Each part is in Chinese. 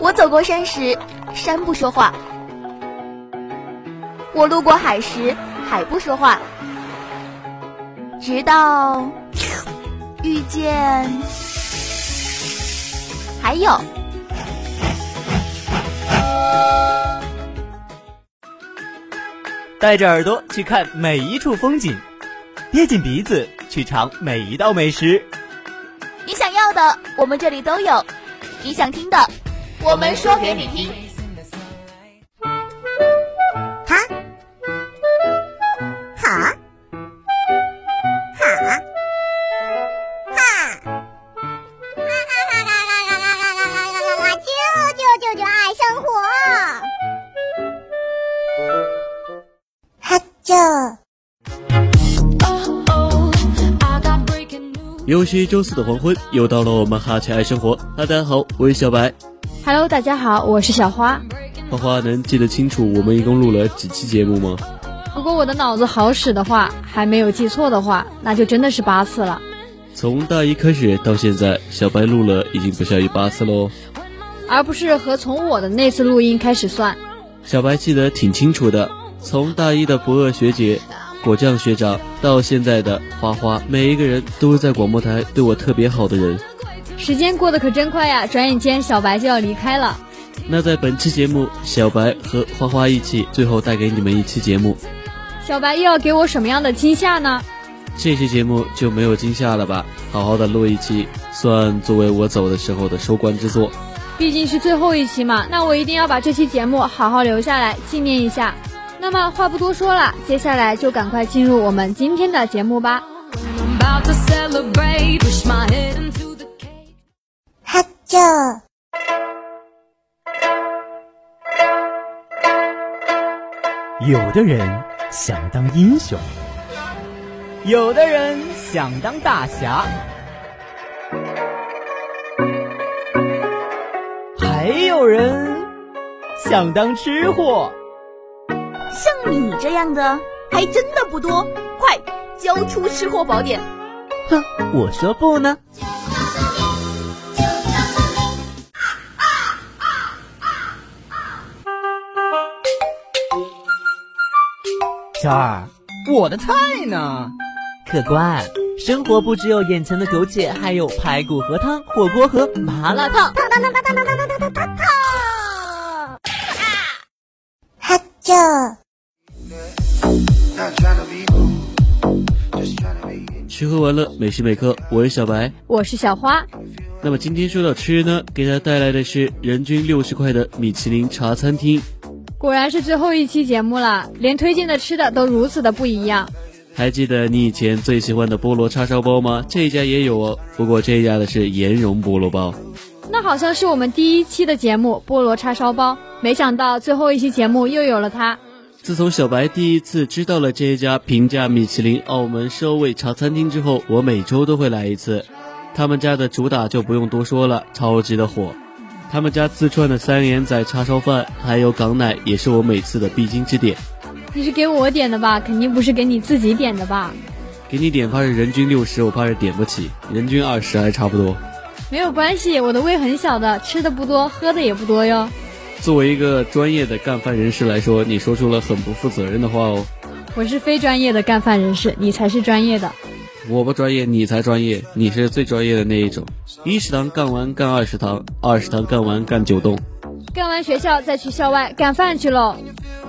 我走过山时，山不说话；我路过海时，海不说话。直到遇见，还有，带着耳朵去看每一处风景，憋紧鼻子去尝每一道美食。你想要的，我们这里都有；你想听的，我们说给你听。哈？哈？哈？哈？哈？哈。哈？哈？哈？哈？哈？哈。哈，哈，哈，哈，哈，哈，哈。哈？哈，哈，哈？周四的黄昏，又到了我们哈？哈？爱生活。哈，大家好，我是小白。Hello，大家好，我是小花。花花能记得清楚我们一共录了几期节目吗？如果我的脑子好使的话，还没有记错的话，那就真的是八次了。从大一开始到现在，小白录了已经不下于八次喽。而不是和从我的那次录音开始算。小白记得挺清楚的，从大一的不二学姐、果酱学长到现在的花花，每一个人都是在广播台对我特别好的人。时间过得可真快呀，转眼间小白就要离开了。那在本期节目，小白和花花一起，最后带给你们一期节目。小白又要给我什么样的惊吓呢？这期节目就没有惊吓了吧？好好的录一期，算作为我走的时候的收官之作。毕竟是最后一期嘛，那我一定要把这期节目好好留下来纪念一下。那么话不多说了，接下来就赶快进入我们今天的节目吧。哈啾。有的人想当英雄，有的人想当大侠，还有人想当吃货。像你这样的还真的不多，快交出吃货宝典！哼，我说不呢。小二，我的菜呢？客官，生活不只有眼前的苟且，还有排骨和汤、火锅和麻辣烫。哈啾。吃喝玩乐，每时每刻，我是小白。我是小花。那么今天说到吃呢，给大家带来的是人均六十块的米其林茶餐厅。果然是最后一期节目了，连推荐的吃的都如此的不一样。还记得你以前最喜欢的菠萝叉烧包吗？这家也有哦，不过这家的是盐蓉菠萝包。那好像是我们第一期的节目菠萝叉烧包，没想到最后一期节目又有了它。自从小白第一次知道了这一家平价米其林澳门烧味茶餐厅之后，我每周都会来一次。他们家的主打就不用多说了，超级的火。他们家自创的三眼仔叉烧饭，还有港奶，也是我每次的必经之点。你是给我点的吧？肯定不是给你自己点的吧？给你点怕是人均六十，我怕是点不起，人均二十还差不多。没有关系，我的胃很小的，吃的不多，喝的也不多哟。作为一个专业的干饭人士来说，你说出了很不负责任的话哦。我是非专业的干饭人士，你才是专业的。我不专业，你才专业，你是最专业的那一种。一食堂干完干二食堂，二食堂干完干九栋，干完学校再去校外干饭去喽。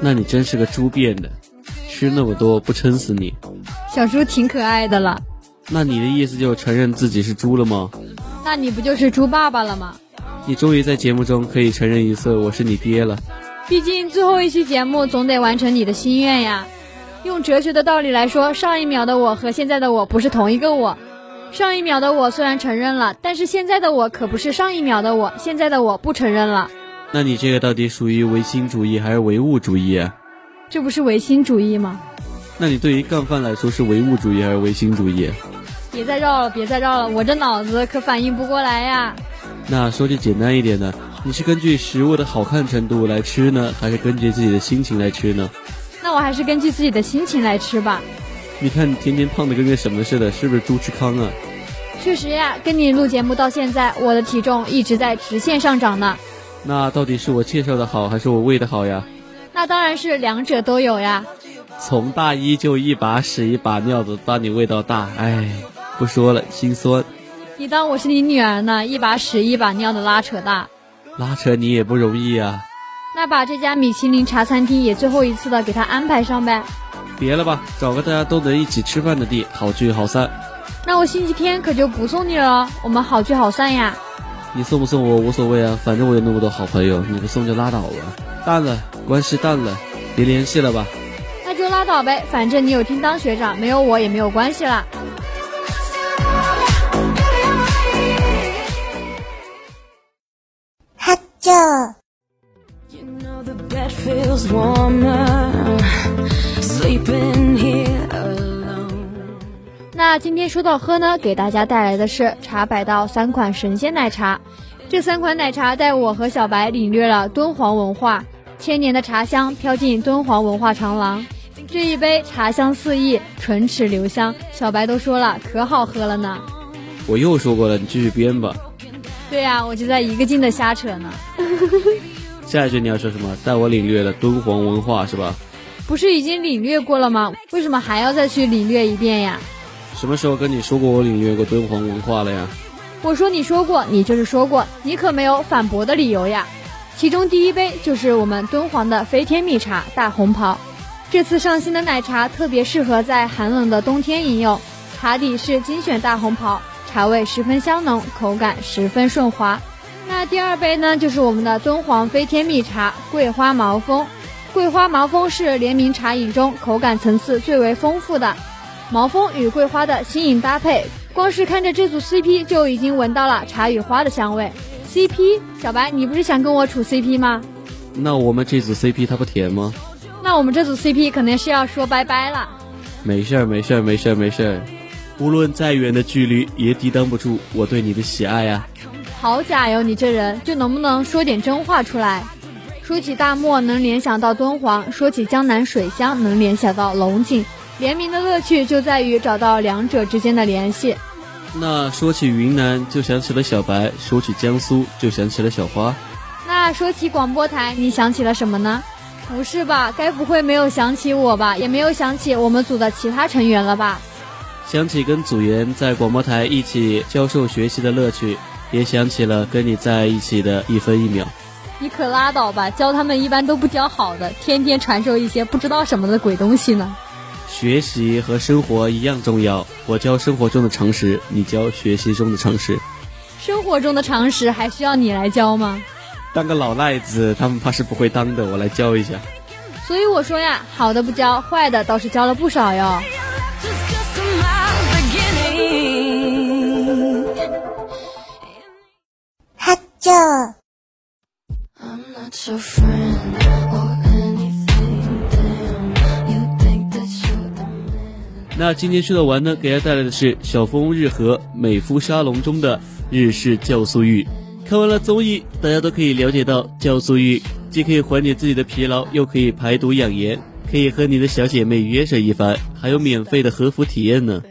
那你真是个猪变的，吃那么多不撑死你？小猪挺可爱的了。那你的意思就承认自己是猪了吗？那你不就是猪爸爸了吗？你终于在节目中可以承认一次我是你爹了。毕竟最后一期节目总得完成你的心愿呀。用哲学的道理来说，上一秒的我和现在的我不是同一个我。上一秒的我虽然承认了，但是现在的我可不是上一秒的我，现在的我不承认了。那你这个到底属于唯心主义还是唯物主义啊？这不是唯心主义吗？那你对于干饭来说是唯物主义还是唯心主义？别再绕了，别再绕了，我这脑子可反应不过来呀。那说句简单一点的，你是根据食物的好看程度来吃呢，还是根据自己的心情来吃呢？那我还是根据自己的心情来吃吧。你看你天天胖的跟个什么似的，是不是猪吃糠啊？确实呀，跟你录节目到现在，我的体重一直在直线上涨呢。那到底是我介绍的好，还是我喂的好呀？那当然是两者都有呀。从大一就一把屎一把尿的把你喂到大，哎，不说了，心酸。你当我是你女儿呢？一把屎一把尿的拉扯大，拉扯你也不容易啊。那把这家米其林茶餐厅也最后一次的给他安排上呗。别了吧，找个大家都能一起吃饭的地，好聚好散。那我星期天可就不送你了，我们好聚好散呀。你送不送我无所谓啊，反正我有那么多好朋友，你不送就拉倒吧。淡了，关系淡了，别联系了吧。那就拉倒呗，反正你有听当学长，没有我也没有关系啦。哈啾。那今天说到喝呢，给大家带来的是茶百道三款神仙奶茶。这三款奶茶带我和小白领略了敦煌文化，千年的茶香飘进敦煌文化长廊。这一杯茶香四溢，唇齿留香，小白都说了可好喝了呢。我又说过了，你继续编吧。对呀、我就在一个劲的瞎扯呢。下一句你要说什么？带我领略了敦煌文化是吧？不是已经领略过了吗？为什么还要再去领略一遍呀？什么时候跟你说过我领略过敦煌文化了呀？我说你说过，你就是说过，你可没有反驳的理由呀。其中第一杯就是我们敦煌的飞天蜜茶大红袍，这次上新的奶茶特别适合在寒冷的冬天饮用。茶底是精选大红袍，茶味十分香浓，口感十分顺滑。那第二杯呢，就是我们的敦煌飞天蜜茶桂花毛峰。桂花毛峰是联名茶饮中口感层次最为丰富的，毛峰与桂花的新颖搭配，光是看着这组 CP 就已经闻到了茶与花的香味。CP，小白，你不是想跟我处 CP 吗？那我们这组 CP 它不甜吗？那我们这组 CP 肯定是要说拜拜了。没事儿，没事儿，没事儿，没事儿。无论再远的距离，也抵挡不住我对你的喜爱啊！好假哟，你这人就能不能说点真话出来？说起大漠能联想到敦煌，说起江南水乡能联想到龙井。联名的乐趣就在于找到两者之间的联系。那说起云南，就想起了小白；说起江苏，就想起了小花。那说起广播台，你想起了什么呢？不是吧？该不会没有想起我吧？也没有想起我们组的其他成员了吧？想起跟组员在广播台一起教授学习的乐趣，也想起了跟你在一起的一分一秒。你可拉倒吧！教他们一般都不教好的，天天传授一些不知道什么的鬼东西呢。学习和生活一样重要，我教生活中的常识，你教学习中的常识。生活中的常识还需要你来教吗？当个老赖子，他们怕是不会当的，我来教一下。所以我说呀，好的不教，坏的倒是教了不少哟。Man. 那今天说到完呢，给大家带来的是小风日和美肤沙龙中的日式酵素浴。看完了综艺，大家都可以了解到，酵素浴既可以缓解自己的疲劳，又可以排毒养颜，可以和你的小姐妹约上一番，还有免费的和服体验呢。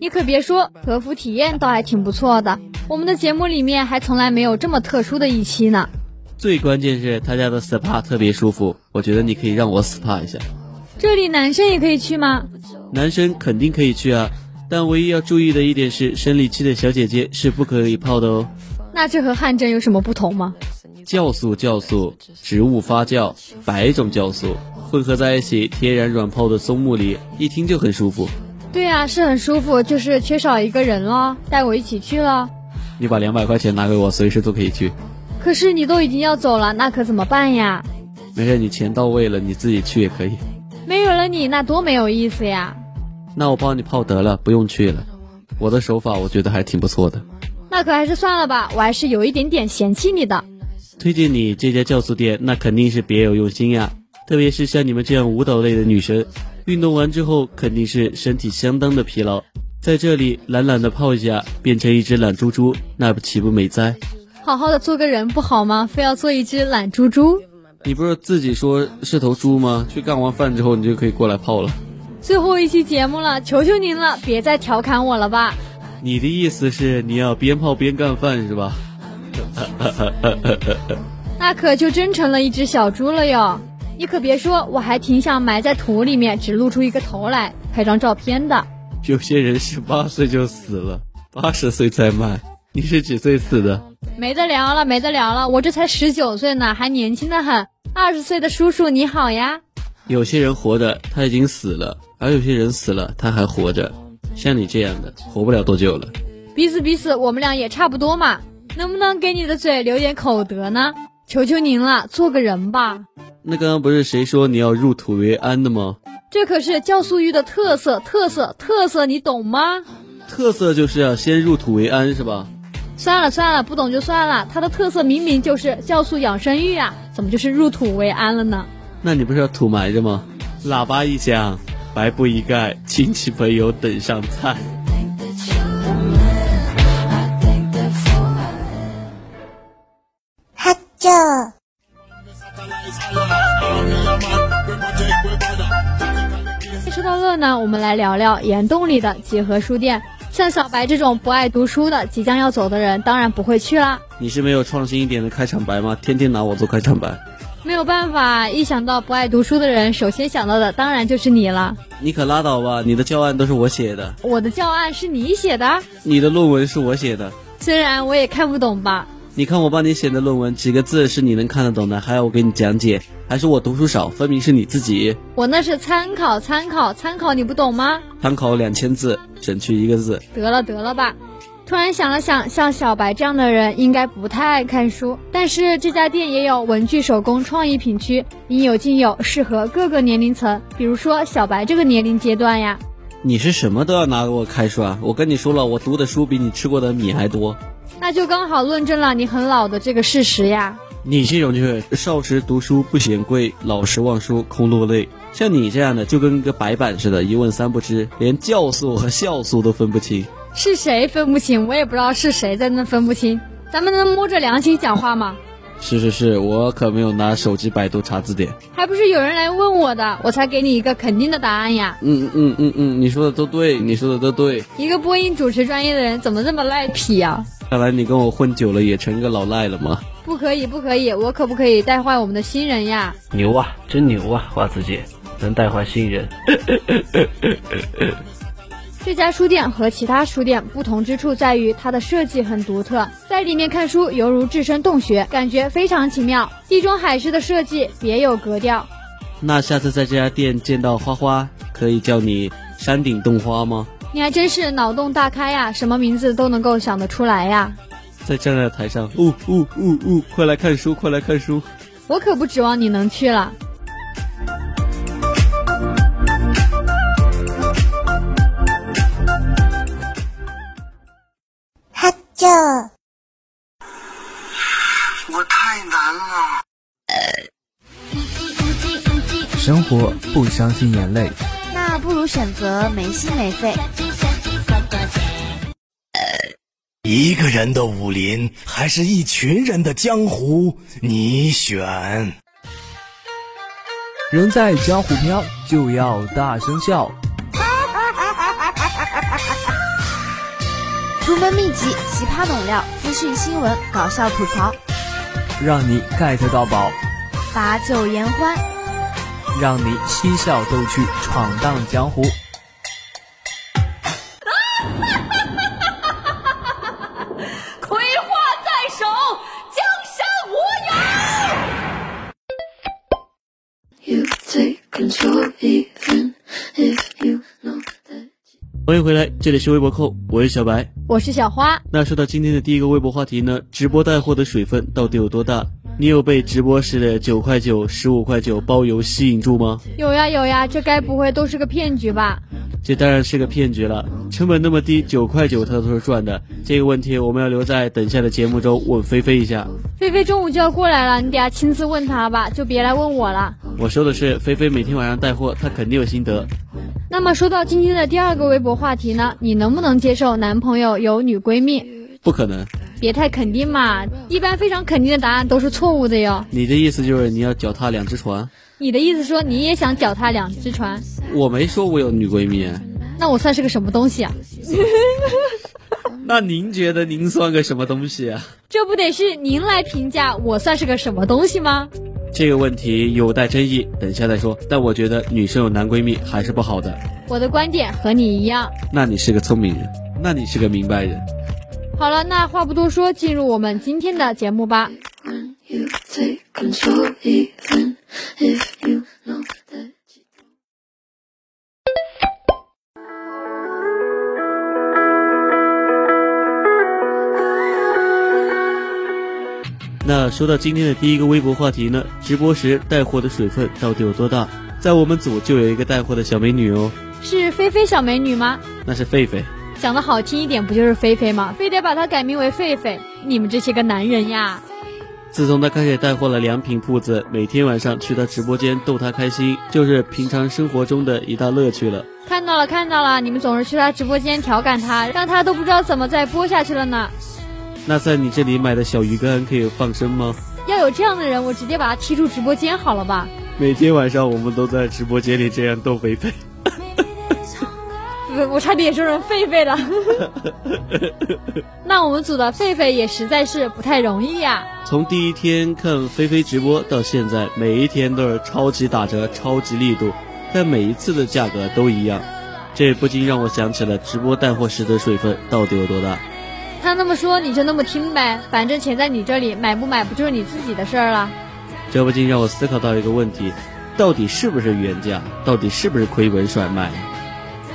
你可别说，和服体验倒还挺不错的。我们的节目里面还从来没有这么特殊的一期呢。最关键是他家的 SPA 特别舒服，我觉得你可以让我 SPA 一下。这里男生也可以去吗？男生肯定可以去啊，但唯一要注意的一点是，生理期的小姐姐是不可以泡的哦。那这和汗蒸有什么不同吗？酵素，酵素，植物发酵，百种酵素混合在一起，天然软泡的松木里，一听就很舒服。对呀、是很舒服，就是缺少一个人咯，带我一起去咯。你把两百块钱拿给我，随时都可以去。可是你都已经要走了，那可怎么办呀？没事，你钱到位了，你自己去也可以。没有了你，那多没有意思呀！那我帮你泡得了，不用去了。我的手法我觉得还挺不错的，那可还是算了吧，我还是有一点点嫌弃你的。推荐你这家酵素店，那肯定是别有用心呀。特别是像你们这样舞蹈类的女生，运动完之后肯定是身体相当的疲劳，在这里懒懒的泡一下，变成一只懒猪猪，那不岂不美哉？好好的做个人不好吗？非要做一只懒猪猪？你不是自己说是头猪吗？去干完饭之后，你就可以过来泡了。最后一期节目了，求求您了，别再调侃我了吧！你的意思是你要边泡边干饭是吧？那可就真成了一只小猪了哟。你可别说，我还挺想埋在土里面，只露出一个头来拍张照片的。有些人十八岁就死了，八十岁才卖。你是几岁死的？没得聊了，没得聊了，我这才十九岁呢，还年轻的很。二十岁的叔叔你好呀。有些人活着他已经死了，而有些人死了他还活着。像你这样的，活不了多久了。彼此彼此，我们俩也差不多嘛。能不能给你的嘴留点口德呢？求求您了，做个人吧。那刚刚不是谁说你要入土为安的吗？这可是酵素浴的特色，特色，特色，你懂吗？特色就是要先入土为安，是吧？算了算了，不懂就算了。它的特色明明就是酵素养生浴啊，怎么就是入土为安了呢？那你不是要土埋着吗？喇叭一响，白布一盖，亲戚朋友等上菜。呢，我们来聊聊岩洞里的几何书店。像小白这种不爱读书的，即将要走的人，当然不会去啦。你是没有创新一点的开场白吗？天天拿我做开场白，没有办法，一想到不爱读书的人，首先想到的当然就是你了。你可拉倒吧！你的教案都是我写的，我的教案是你写的，你的论文是我写的。虽然我也看不懂吧。你看我帮你写的论文，几个字是你能看得懂的，还要我给你讲解？还是我读书少？分明是你自己。我那是参考，参考，参考，你不懂吗？参考两千字，省去一个字。得了得了吧。突然想了想，像小白这样的人应该不太爱看书，但是这家店也有文具手工创意品区，应有尽有，适合各个年龄层。比如说小白这个年龄阶段呀。你是什么都要拿给我开涮？我跟你说了，我读的书比你吃过的米还多。那就刚好论证了你很老的这个事实呀。你这种就是少时读书不嫌贵，老时忘书空落泪。像你这样的，就跟个白板似的，一问三不知，连酵素和酵素都分不清。是谁分不清？我也不知道是谁在那分不清。咱们能摸着良心讲话吗？是是是，我可没有拿手机百度查字典。还不是有人来问我的，我才给你一个肯定的答案呀。嗯嗯嗯嗯，你说的都对，你说的都对。一个播音主持专业的人怎么这么赖皮呀？看来你跟我混久了，也成个老赖了吗？不可以，不可以，我可不可以带坏我们的新人呀？牛啊，真牛啊，花子姐能带坏新人。这家书店和其他书店不同之处在于它的设计很独特，在里面看书犹如置身洞穴，感觉非常奇妙。地中海式的设计别有格调。那下次在这家店见到花花，可以叫你山顶洞花吗？你还真是脑洞大开呀，什么名字都能够想得出来呀。在站在台上，呜呜呜呜，快来看书，快来看书。我可不指望你能去了。哈啾。我太难了。生活不相信眼泪，那不如选择没心没肺。一个人的武林，还是一群人的江湖？你选。人在江湖飘，就要大声笑。独门秘籍、奇葩猛料、资讯新闻、搞笑吐槽，让你 get 到宝，把酒言欢。让你嬉笑逗趣，闯荡江湖。葵花在手，江山无忧。You take control even if you know that 欢迎回来，这里是微博扣，我是小白。我是小花，那说到今天的第一个微博话题呢，直播带货的水分到底有多大？你有被直播时的九块九、十五块九包邮吸引住吗？有呀有呀，这该不会都是个骗局吧？这当然是个骗局了，成本那么低，九块九他都是赚的。这个问题我们要留在等下的节目中问菲菲一下。菲菲中午就要过来了，你等下亲自问她吧，就别来问我了。我说的是菲菲每天晚上带货，她肯定有心得。那么说到今天的第二个微博话题呢，你能不能接受男朋友有女闺蜜？不可能，别太肯定嘛，一般非常肯定的答案都是错误的哟。你的意思就是你要脚踏两只船？你的意思说你也想脚踏两只船？我没说我有女闺蜜。那我算是个什么东西啊？那您觉得您算个什么东西啊？这不得是您来评价我算是个什么东西吗？这个问题有待争议，等下再说。但我觉得女生有男闺蜜还是不好的。我的观点和你一样。那你是个聪明人，那你是个明白人。好了，那话不多说，进入我们今天的节目吧。那说到今天的第一个微博话题呢，直播时带货的水分到底有多大？在我们组就有一个带货的小美女哦，是菲菲小美女吗？那是狒狒。讲的好听一点，不就是菲菲吗？非得把她改名为狒狒，你们这些个男人呀！自从他开始带货了良品铺子，每天晚上去他直播间逗他开心，就是平常生活中的一大乐趣了。看到了，看到了，你们总是去他直播间调侃他，让他都不知道怎么再播下去了呢。那在你这里买的小鱼干可以放生吗？要有这样的人，我直接把他踢出直播间好了吧？每天晚上我们都在直播间里这样逗菲菲。我我差点也说成狒狒了。那我们组的狒狒也实在是不太容易呀、从第一天看菲菲直播到现在，每一天都是超级打折、超级力度，但每一次的价格都一样，这不禁让我想起了直播带货时的水分到底有多大。他那么说你就那么听呗，反正钱在你这里，买不买不就是你自己的事儿了。这不禁让我思考到一个问题：到底是不是原价？到底是不是亏本甩卖？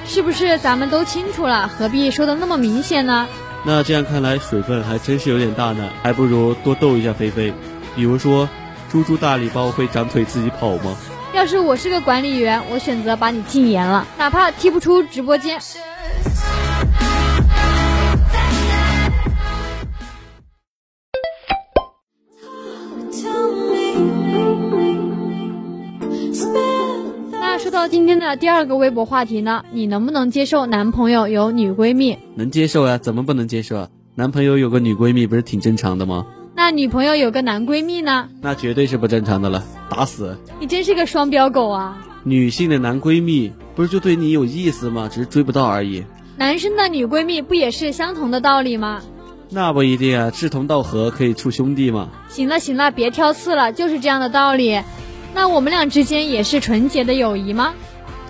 是不是咱们都清楚了，何必说的那么明显呢？那这样看来，水分还真是有点大呢，还不如多逗一下菲菲。比如说，猪猪大礼包会长腿自己跑吗？要是我是个管理员，我选择把你禁言了，哪怕踢不出直播间。说到今天的第二个微博话题呢，你能不能接受男朋友有女闺蜜？能接受呀，怎么不能接受啊？男朋友有个女闺蜜不是挺正常的吗？那女朋友有个男闺蜜呢？那绝对是不正常的了，打死！你真是个双标狗啊！女性的男闺蜜不是就对你有意思吗？只是追不到而已。男生的女闺蜜不也是相同的道理吗？那不一定啊，志同道合可以处兄弟嘛。行了行了，别挑刺了，就是这样的道理。那我们俩之间也是纯洁的友谊吗？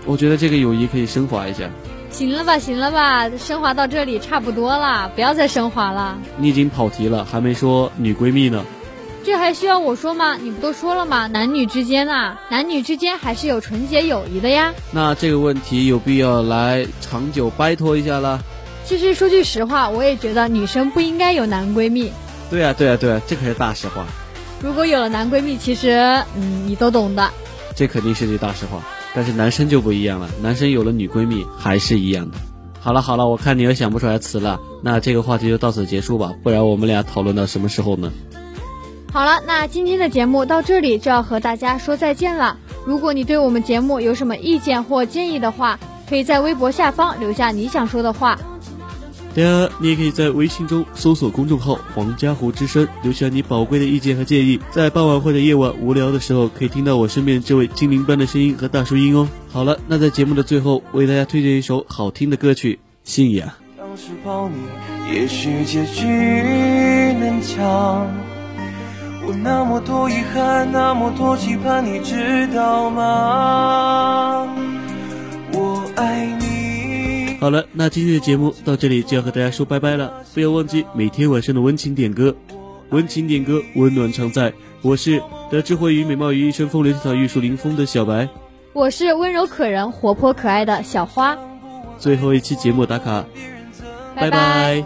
我觉得这个友谊可以升华一下。行了吧，行了吧，升华到这里差不多了，不要再升华了。你已经跑题了，还没说女闺蜜呢。这还需要我说吗？你不都说了吗？男女之间啊，男女之间还是有纯洁友谊的呀。那这个问题有必要来长久掰脱一下了？其实说句实话，我也觉得女生不应该有男闺蜜。对啊，对啊，对啊，这可是大实话。如果有了男闺蜜，其实嗯，你都懂的。这肯定是句大实话。但是男生就不一样了，男生有了女闺蜜还是一样的。好了好了，我看你又想不出来词了，那这个话题就到此结束吧，不然我们俩讨论到什么时候呢？好了，那今天的节目到这里就要和大家说再见了。如果你对我们节目有什么意见或建议的话，可以在微博下方留下你想说的话。当然，你也可以在微信中搜索公众号“黄家湖之声”，留下你宝贵的意见和建议。在傍晚或者夜晚无聊的时候，可以听到我身边这位精灵般的声音和大叔音哦。好了，那在节目的最后，为大家推荐一首好听的歌曲《信仰》。当时抱你，也许结局能讲。我那么多遗憾，那么多期盼，你知道吗？我爱你。好了，那今天的节目到这里就要和大家说拜拜了。不要忘记每天晚上的温情点歌，温情点歌，温暖常在。我是得智慧与美貌于一身，风流倜傥玉树临风的小白。我是温柔可人、活泼可爱的小花。最后一期节目打卡，拜拜。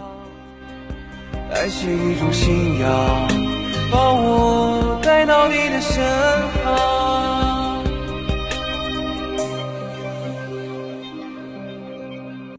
爱是一种信仰，把我带到你的身旁。